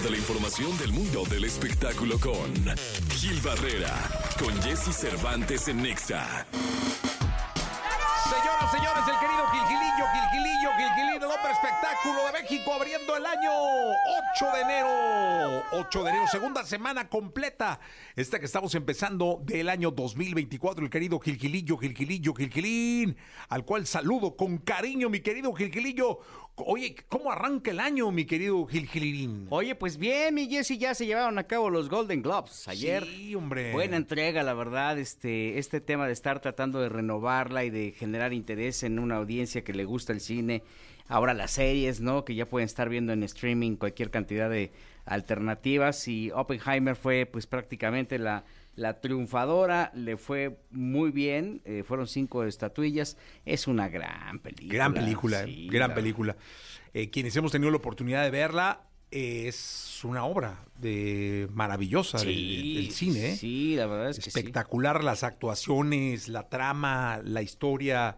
de la información del mundo del espectáculo con Gil Barrera, con Jesse Cervantes en Nexa. Señoras, señores, el querido espectáculo de México, abriendo el año 8 de enero. 8 de enero, segunda semana completa. Esta que estamos empezando del año 2024, el querido Gilgilillo, Gilgilillo, Gilgilín, al cual saludo con cariño, mi querido Gilgilillo. Oye, ¿cómo arranca el año, mi querido Gilgilín? Oye, pues bien, mi Jesse, ya se llevaron a cabo los Golden Globes ayer. Sí, hombre. Buena entrega, la verdad, este, este tema de estar tratando de renovarla y de generar interés en una audiencia que le gusta el cine. Ahora las series, ¿no? Que ya pueden estar viendo en streaming cualquier cantidad de alternativas. Y Oppenheimer fue pues prácticamente la, la triunfadora, le fue muy bien, eh, fueron cinco estatuillas. Es una gran película. Gran película, sí, eh, gran la- película. Eh, quienes hemos tenido la oportunidad de verla, eh, es una obra de maravillosa del- Sí, del, cine. Sí, la verdad es que sí. Espectacular las actuaciones, la trama, la historia,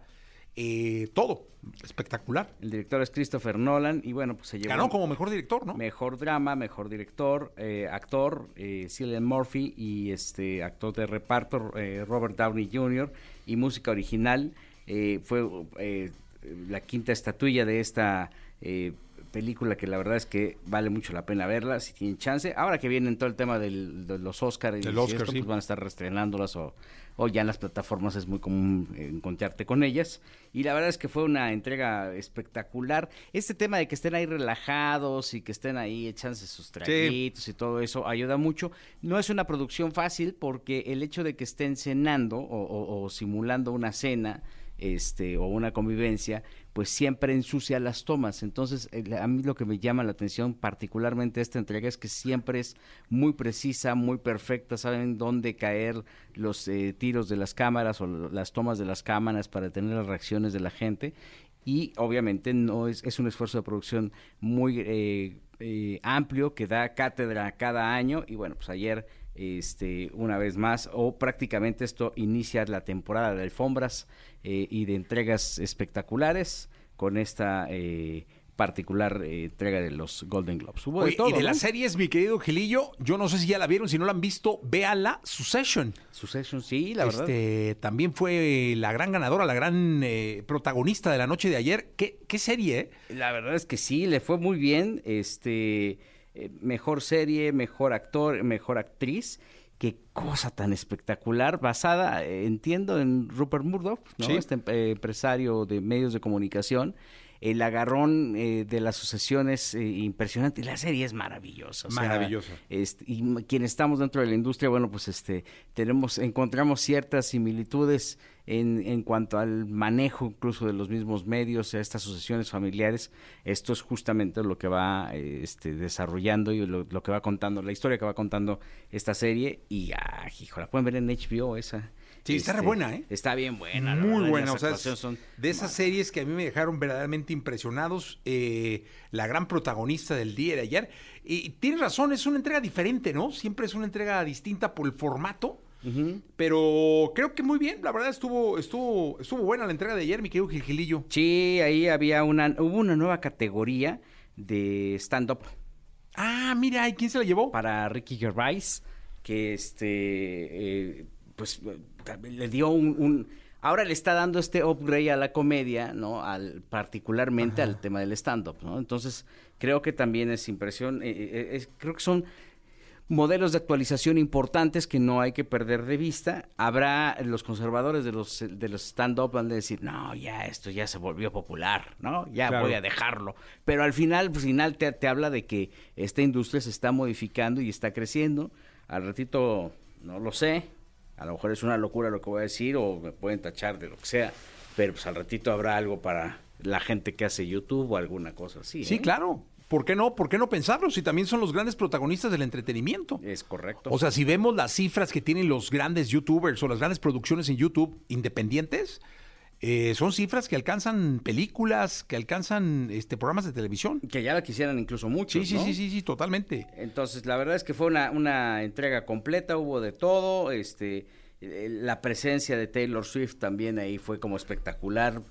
eh, todo. Espectacular. El director es Christopher Nolan y bueno, pues se llevó Ganó como mejor director, ¿no? mejor drama, mejor director, eh, actor, eh, Cillian Murphy y este actor de reparto eh, Robert Downey Jr. y música original. eh, fue eh, la quinta estatuilla de esta eh, película que la verdad es que vale mucho la pena verla si tienen chance. Ahora que vienen todo el tema del- de los Oscars y si Oscar, esto, sí. pues van a estar reestrenándolas o, o ya en las plataformas es muy común encontrarte con ellas. Y la verdad es que fue una entrega espectacular. Este tema de que estén ahí relajados y que estén ahí echándose sus traguitos y todo eso ayuda mucho. No es una producción fácil porque el hecho de que estén cenando o, o- o simulando una cena este o una convivencia pues siempre ensucia las tomas. Entonces a mí lo que me llama la atención particularmente esta entrega es que siempre es muy precisa muy perfecta. Saben dónde caer los eh, tiros de las cámaras o las tomas de las cámaras para tener las reacciones de la gente. Y obviamente no es, es un esfuerzo de producción muy eh, eh, amplio que da cátedra cada año. Y bueno pues ayer este una vez más o prácticamente esto inicia la temporada de alfombras eh, y de entregas espectaculares con esta eh, particular eh, entrega de los Golden Globes hubo Oye, de todo y de ¿no? las series, mi querido Gilillo, yo no sé si ya la vieron, si no la han visto, véala, Succession. Succession sí la verdad Este, también fue la gran ganadora, la gran eh, protagonista de la noche de ayer. ¿Qué, qué serie? La verdad es que sí, le fue muy bien. Este, eh, mejor serie, mejor actor, mejor actriz. Qué cosa tan espectacular, basada, eh, entiendo, en Rupert Murdoch, ¿no? Sí. este eh, empresario de medios de comunicación. El agarrón eh, de las sucesiones eh, impresionante. La serie es maravillosa. o sea, Maravillosa. este, y quienes estamos dentro de la industria, bueno, pues este, tenemos, encontramos ciertas similitudes en, en cuanto al manejo incluso de los mismos medios, a estas sucesiones familiares. Esto es justamente lo que va eh, este, desarrollando y lo, lo que va contando, la historia que va contando esta serie. Y, ah, hijo, la pueden ver en HBO esa. Sí, está re Este, buena, ¿eh? Está bien buena. Muy verdad, buena, o sea, son de esas series que a mí me dejaron verdaderamente impresionados, eh, la gran protagonista del día de ayer. Y tienes razón, es una entrega diferente, ¿no? Siempre es una entrega distinta por el formato, pero creo que muy bien, la verdad estuvo, estuvo, estuvo buena la entrega de ayer, mi querido Gilgilillo. Sí, ahí había una, hubo una nueva categoría de stand-up. Ah, mira, ¿y quién se la llevó? para Ricky Gervais, que este, eh, pues le dio un, un- ahora le está dando este upgrade a la comedia, ¿no? Al, particularmente al tema del stand-up, ¿no? Entonces, creo que también es impresión, eh, eh, es- creo que son modelos de actualización importantes que no hay que perder de vista. Habrá los conservadores de los de los stand-up van a decir, no, ya esto ya se volvió popular, ¿no? Ya Claro. voy a dejarlo. Pero al final, al final te, te habla de que esta industria se está modificando y está creciendo. Al ratito, no lo sé, a lo mejor es una locura lo que voy a decir o me pueden tachar de lo que sea, pero pues al ratito habrá algo para la gente que hace YouTube o alguna cosa así. Sí, ¿eh? claro. ¿Por qué no? ¿Por qué no pensarlo? Si también son los grandes protagonistas del entretenimiento. Es correcto. O sea, si vemos las cifras que tienen los grandes youtubers o las grandes producciones en YouTube independientes, eh, son cifras que alcanzan películas, que alcanzan este programas de televisión. que ya la quisieran incluso mucho. Sí, sí, sí, sí, sí, totalmente. Entonces, la verdad es que fue una, una entrega completa, hubo de todo, este, eh, la presencia de Taylor Swift también ahí fue como espectacular.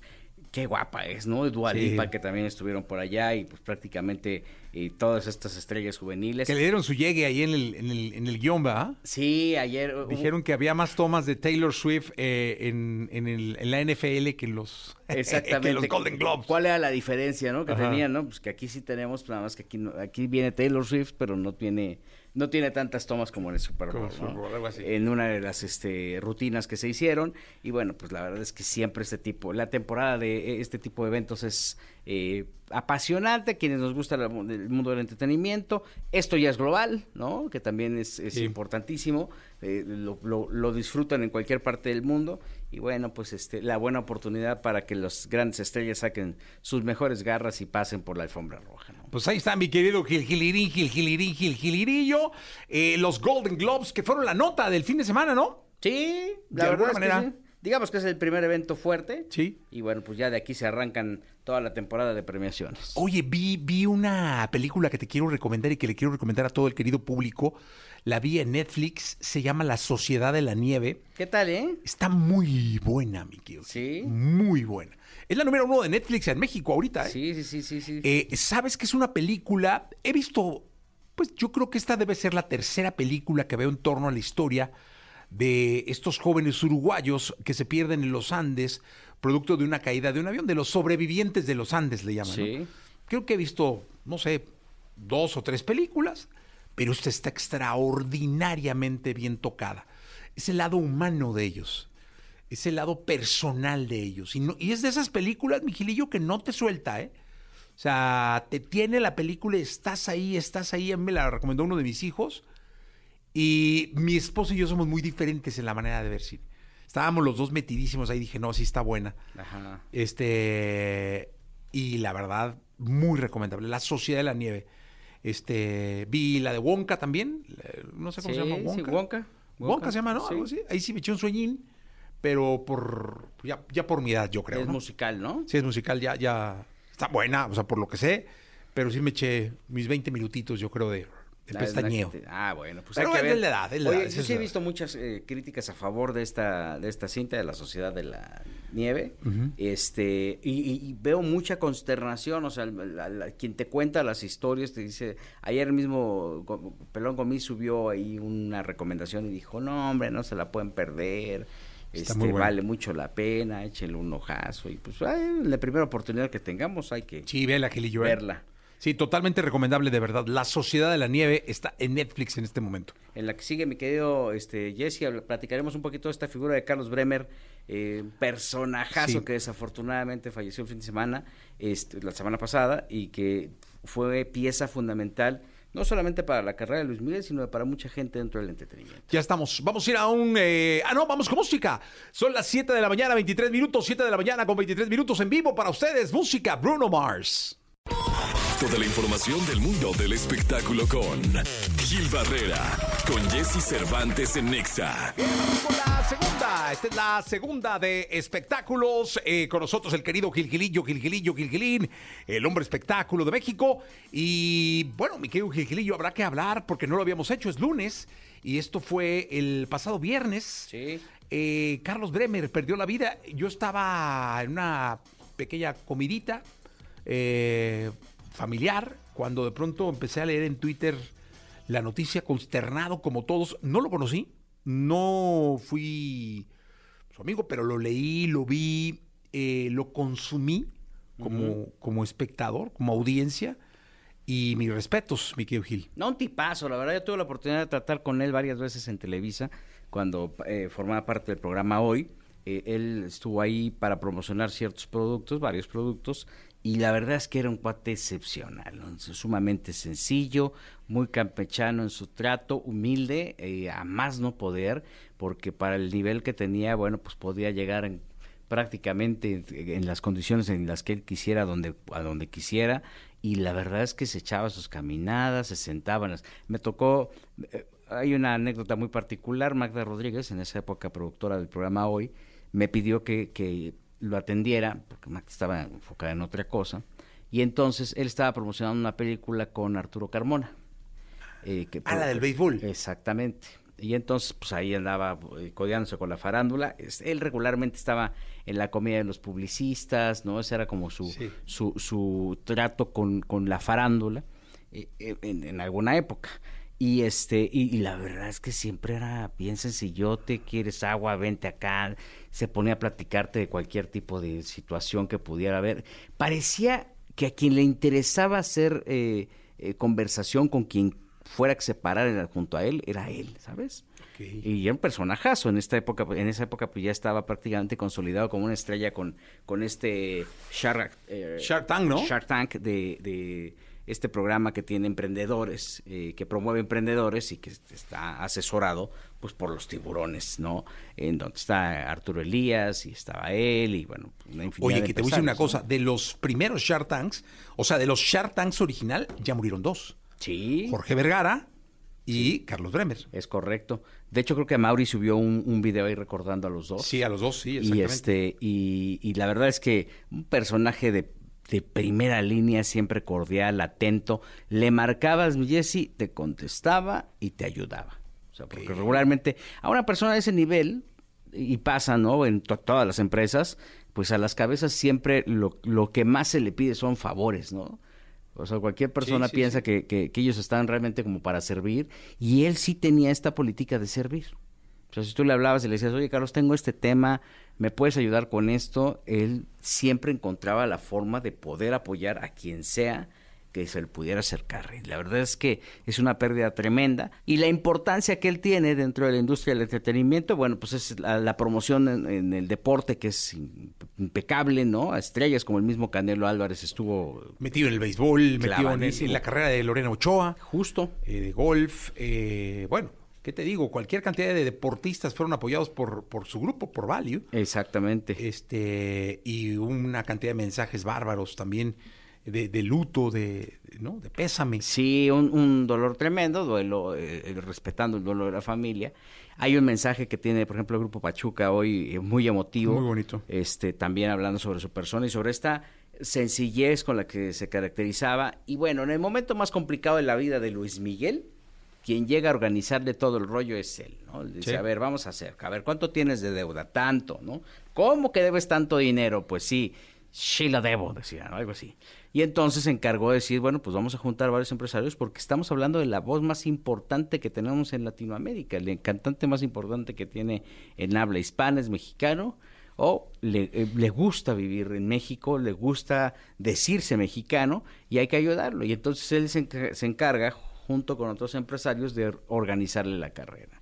Qué guapa es, ¿no? Dua Sí. Que también estuvieron por allá y pues prácticamente y todas estas estrellas juveniles. Que le dieron su llegue ahí en el, en el, en el guion, ¿va? Sí, ayer... hubo- Dijeron que había más tomas de Taylor Swift eh, en, en, el- en la NFL que en los, Exactamente. que los Golden Globes. ¿Cuál era la diferencia, no? Que Ajá. tenían, ¿no? Pues que aquí sí tenemos, nada más que aquí, no- aquí viene Taylor Swift, pero no tiene, no tiene tantas tomas como en el Super Bowl. En una de las este, rutinas que se hicieron. Y bueno, pues la verdad es que siempre este tipo, la temporada de este tipo de eventos es eh, apasionante, a quienes nos gusta la- el mundo del entretenimiento. Esto ya es global, ¿no? Que también es, es Sí. importantísimo. eh, lo, lo- lo disfrutan en cualquier parte del mundo. Y bueno, pues este, la buena oportunidad para que los grandes estrellas saquen sus mejores garras y pasen por la alfombra roja, ¿no? Pues ahí está mi querido Gil Gilirín, Gil Gilirín, Gil Gilirillo. Eh, los Golden Globes, que fueron la nota del fin de semana, ¿no? Sí, la De verdad alguna es que manera. sí. Digamos que es el primer evento fuerte. Sí. Y bueno, pues ya de aquí se arrancan toda la temporada de premiaciones. Oye, vi, vi una película que te quiero recomendar y que le quiero recomendar a todo el querido público. La vi en Netflix, se llama La Sociedad de la Nieve. ¿Qué tal, eh? Está muy buena, mi querido. Sí. Muy buena. Es la número uno de Netflix en México ahorita, ¿eh? Sí, sí, sí, sí, sí. Eh, ¿Sabes que es una película? He visto, pues yo creo que esta debe ser la tercera película que veo en torno a la historia de estos jóvenes uruguayos que se pierden en los Andes, producto de una caída de un avión, de los sobrevivientes de los Andes le llaman. Creo que he visto, no sé, dos o tres películas, pero esta está extraordinariamente bien tocada. Es el lado humano de ellos, es el lado personal de ellos. Y, no- y es de esas películas, Mijilillo, que no te suelta, ¿eh? O sea, te tiene la película, estás ahí, estás ahí. A mí me la recomendó uno de mis hijos. Y mi esposo y yo somos muy diferentes en la manera de ver cine. Estábamos los dos metidísimos ahí. Dije, no, sí está buena. Ajá. Este. Y la verdad, muy recomendable. La Sociedad de la Nieve. Este. Vi la de Wonka también. No sé cómo se llama. Sí, Wonka. Wonka. Wonka se llama, ¿no? Sí. Algo así. Ahí sí me eché un sueñín. Pero por. Ya, ya por mi edad, yo creo. es ¿no? musical, ¿no? Sí, es musical, ya, ya está buena, o sea, por lo que sé, pero sí me eché mis 20 minutitos, yo creo, de, la pestañeo. te- Ah, bueno, pues Pero hay que es ver. de la edad, es la Oye, edad, yo sí he visto muchas eh, críticas a favor de esta de esta cinta de la Sociedad de la Nieve. Este, y, veo mucha consternación, o sea, la- la- quien te cuenta las historias te dice, ayer mismo Pelón Gomis subió ahí una recomendación y dijo, "No, hombre, no se la pueden perder." Está Este, muy buena. vale mucho la pena, échenle un ojazo y pues ay, la primera oportunidad que tengamos hay que Sí, ve la Gilillo. ¿eh? verla. Sí, totalmente recomendable, de verdad. La Sociedad de la Nieve está en Netflix en este momento. En la que sigue mi querido este, Jesse, platicaremos un poquito de esta figura de Carlos Bremer, eh, un personajazo Sí. que desafortunadamente falleció el fin de semana, este, la semana pasada, y que fue pieza fundamental, no solamente para la carrera de Luis Miguel, sino para mucha gente dentro del entretenimiento. Ya estamos. Vamos a ir a un... eh, Ah, no, vamos con música. Son las 7 de la mañana, 23 minutos. 7 de la mañana con 23 minutos en vivo para ustedes. Música, Bruno Mars. Toda la información del mundo del espectáculo con Gil Barrera, con Jesse Cervantes en Nexa. Bien, vamos con la segunda. Esta es la segunda de espectáculos. Eh, con nosotros el querido Gilgilillo, Gilgilillo, Gilgilín, el hombre espectáculo de México. Y bueno, mi querido Gilgilillo, habrá que hablar porque no lo habíamos hecho. Es lunes y esto fue el pasado viernes. Sí. Eh, Carlos Bremer perdió la vida. Yo estaba en una pequeña comidita eh, familiar cuando de pronto empecé a leer en Twitter la noticia consternado como todos. No lo conocí, no fui su amigo, pero lo leí, lo vi, eh, lo consumí como, como espectador, como audiencia. Y mis respetos, mi querido Gil. No, un tipazo, la verdad yo tuve la oportunidad de tratar con él varias veces en Televisa, cuando eh, formaba parte del programa Hoy. Eh, él estuvo ahí para promocionar ciertos productos, varios productos, y la verdad es que era un cuate excepcional, sumamente sencillo, muy campechano en su trato, humilde, eh, a más no poder, porque para el nivel que tenía, bueno, pues podía llegar en, prácticamente en las condiciones en las que él quisiera, donde, a donde quisiera, y la verdad es que se echaba sus caminadas, se sentaba. en las- Me tocó, eh, hay una anécdota muy particular, Magda Rodríguez, en esa época productora del programa Hoy, me pidió que lo atendiera, porque Magda estaba enfocada en otra cosa, y entonces él estaba promocionando una película con Arturo Carmona. eh, que- Ah, la del béisbol. Exactamente. Y entonces, pues ahí andaba eh, codeándose con la farándula. Él regularmente estaba en la comida de los publicistas, ¿no? Ese era como su, Sí. su, su trato con, con la farándula. eh, eh, en, alguna época. Y este, y, la verdad es que siempre era bien sencillote, quieres agua, vente acá, se ponía a platicarte de cualquier tipo de situación que pudiera haber. Parecía que a quien le interesaba hacer eh, conversación con quien fuera que se parara junto a él, era él, ¿sabes? Y era un personajazo en esta época, en esa época pues ya estaba prácticamente consolidado como una estrella con, con este Shark, eh, Shark Tank, ¿no? Shark Tank de, de este programa que tiene emprendedores, eh, que promueve emprendedores y que está asesorado pues por los tiburones, ¿no? En donde está Arturo Elías y estaba él y bueno, una infinidad Oye, que te voy a decir una cosa, de los primeros Shark Tanks, o sea, de los Shark Tanks original ya murieron dos. Sí. Jorge Vergara y Carlos Bremer. Es correcto. De hecho, creo que Mauri subió un, un, video ahí recordando a los dos. Sí, a los dos, sí, exactamente. Y, este, y, y la verdad es que un personaje de, de, primera línea, siempre cordial, atento. Le marcabas, Jesse, te contestaba y te ayudaba. O sea, porque regularmente a una persona de ese nivel, y pasa, ¿no? En todas las empresas, pues a las cabezas siempre lo, lo que más se le pide son favores, ¿no? O sea, cualquier persona piensa Que, que, ellos están realmente como para servir y él sí tenía esta política de servir. O sea, si tú le hablabas y le decías, oye, Carlos, tengo este tema, ¿me puedes ayudar con esto? Él siempre encontraba la forma de poder apoyar a quien sea que se le pudiera acercar. Y la verdad es que es una pérdida tremenda. Y la importancia que él tiene dentro de la industria del entretenimiento, bueno, pues es la, promoción en, el deporte que es impecable, ¿no? A estrellas como el mismo Canelo Álvarez estuvo... Metido en el béisbol, metido en, la carrera de Lorena Ochoa. Justo. Eh, de golf, eh, bueno. ¿Qué te digo? Cualquier cantidad de deportistas fueron apoyados por, por su grupo, por Value. Exactamente. Este, y una cantidad de mensajes bárbaros también de, luto, de, ¿no? de pésame. Sí, un, dolor tremendo, duelo, eh, respetando el duelo de la familia. Hay un mensaje que tiene, por ejemplo, el Grupo Pachuca hoy eh, muy emotivo. Muy bonito. Este, también hablando sobre su persona y sobre esta sencillez con la que se caracterizaba. Y bueno, en el momento más complicado de la vida de Luis Miguel, quien llega a organizarle todo el rollo es él, ¿no? Dice, a ver, vamos a hacer, a ver, ¿cuánto tienes de deuda? Tanto, ¿no? ¿Cómo que debes tanto dinero? Pues sí, sí lo debo, decía, algo así. Y entonces se encargó de decir, bueno, pues vamos a juntar varios empresarios porque estamos hablando de la voz más importante que tenemos en Latinoamérica, el cantante más importante que tiene en habla hispana es mexicano o le, eh, le, gusta vivir en México, le gusta decirse mexicano y hay que ayudarlo. Y entonces él se, encarga, junto con otros empresarios, de organizarle la carrera.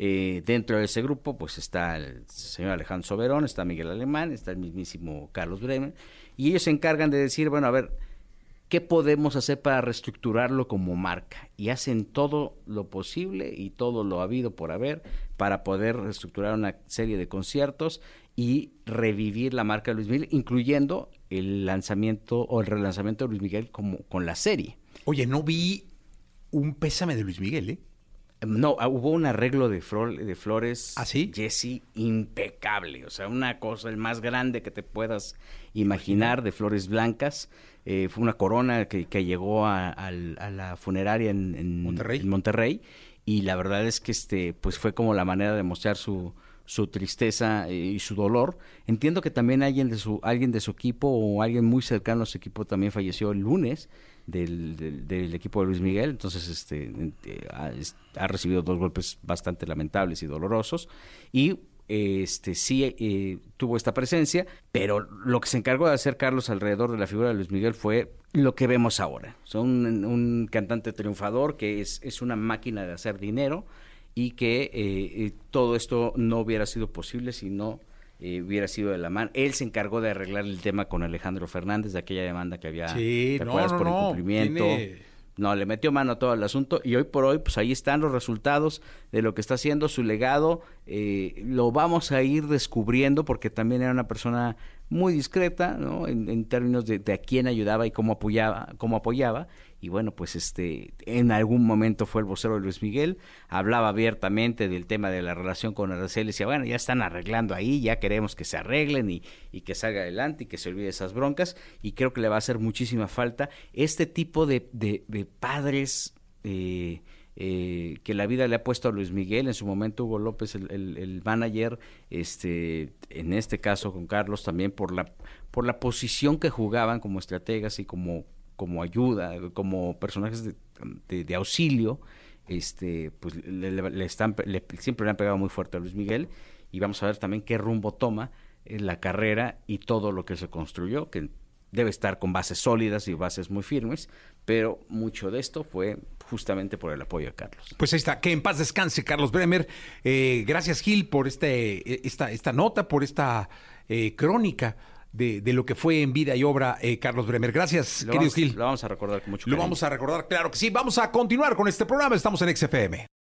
Eh, dentro de ese grupo, pues está el señor Alejandro Soberón, está Miguel Alemán, está el mismísimo Carlos Bremen, y ellos se encargan de decir, bueno, a ver, ¿qué podemos hacer para reestructurarlo como marca? Y hacen todo lo posible y todo lo habido por haber para poder reestructurar una serie de conciertos y revivir la marca de Luis Miguel, incluyendo el lanzamiento o el relanzamiento de Luis Miguel como con la serie. Oye, no vi un pésame de Luis Miguel, ¿eh? No, ah, hubo un arreglo de, de flores, ¿Ah, sí? Jesse, impecable. O sea, una cosa, el más grande que te puedas imaginar, de flores blancas. Eh, fue una corona que, llegó a, la funeraria en, Monterrey. Y la verdad es que este, pues fue como la manera de mostrar su, su tristeza y su dolor. Entiendo que también alguien de su, alguien de su equipo o alguien muy cercano a su equipo también falleció el lunes del, del, equipo de Luis Miguel, entonces este, ha, recibido dos golpes bastante lamentables y dolorosos y este sí eh, tuvo esta presencia, pero lo que se encargó de hacer Carlos alrededor de la figura de Luis Miguel fue lo que vemos ahora. Son un, un cantante triunfador que es, es una máquina de hacer dinero y que eh, eh, todo esto no hubiera sido posible si no eh, hubiera sido de la mano. Él se encargó de arreglar el tema con Alejandro Fernández de aquella demanda que había sí, no, no, por incumplimiento. No, le metió mano a todo el asunto y hoy por hoy, pues ahí están los resultados de lo que está haciendo, su legado. Eh, lo vamos a ir descubriendo porque también era una persona muy discreta, ¿no? En, términos de, de, a quién ayudaba y cómo apoyaba, cómo apoyaba y bueno, pues este, en algún momento fue el vocero de Luis Miguel, hablaba abiertamente del tema de la relación con Araceli, decía, bueno, ya están arreglando ahí, ya queremos que se arreglen y, y que salga adelante y que se olvide esas broncas, y creo que le va a hacer muchísima falta este tipo de, de, padres eh, eh, que la vida le ha puesto a Luis Miguel, en su momento Hugo López, el, el, el manager, este, en este caso con Carlos también por la, por la posición que jugaban como estrategas y como como ayuda, como personajes de, de, auxilio, este, pues le, están, siempre le han pegado muy fuerte a Luis Miguel y vamos a ver también qué rumbo toma la carrera y todo lo que se construyó, que debe estar con bases sólidas y bases muy firmes, pero mucho de esto fue justamente por el apoyo de Carlos. Pues ahí está, que en paz descanse Carlos Bremer. Eh, gracias Gil por este, esta, esta nota, por esta eh, crónica. De, de, lo que fue en vida y obra eh, Carlos Bremer. Gracias, querido Gil. Lo vamos a recordar con mucho cariño. Lo vamos a recordar, claro que sí. Vamos a continuar con este programa. Estamos en XFM.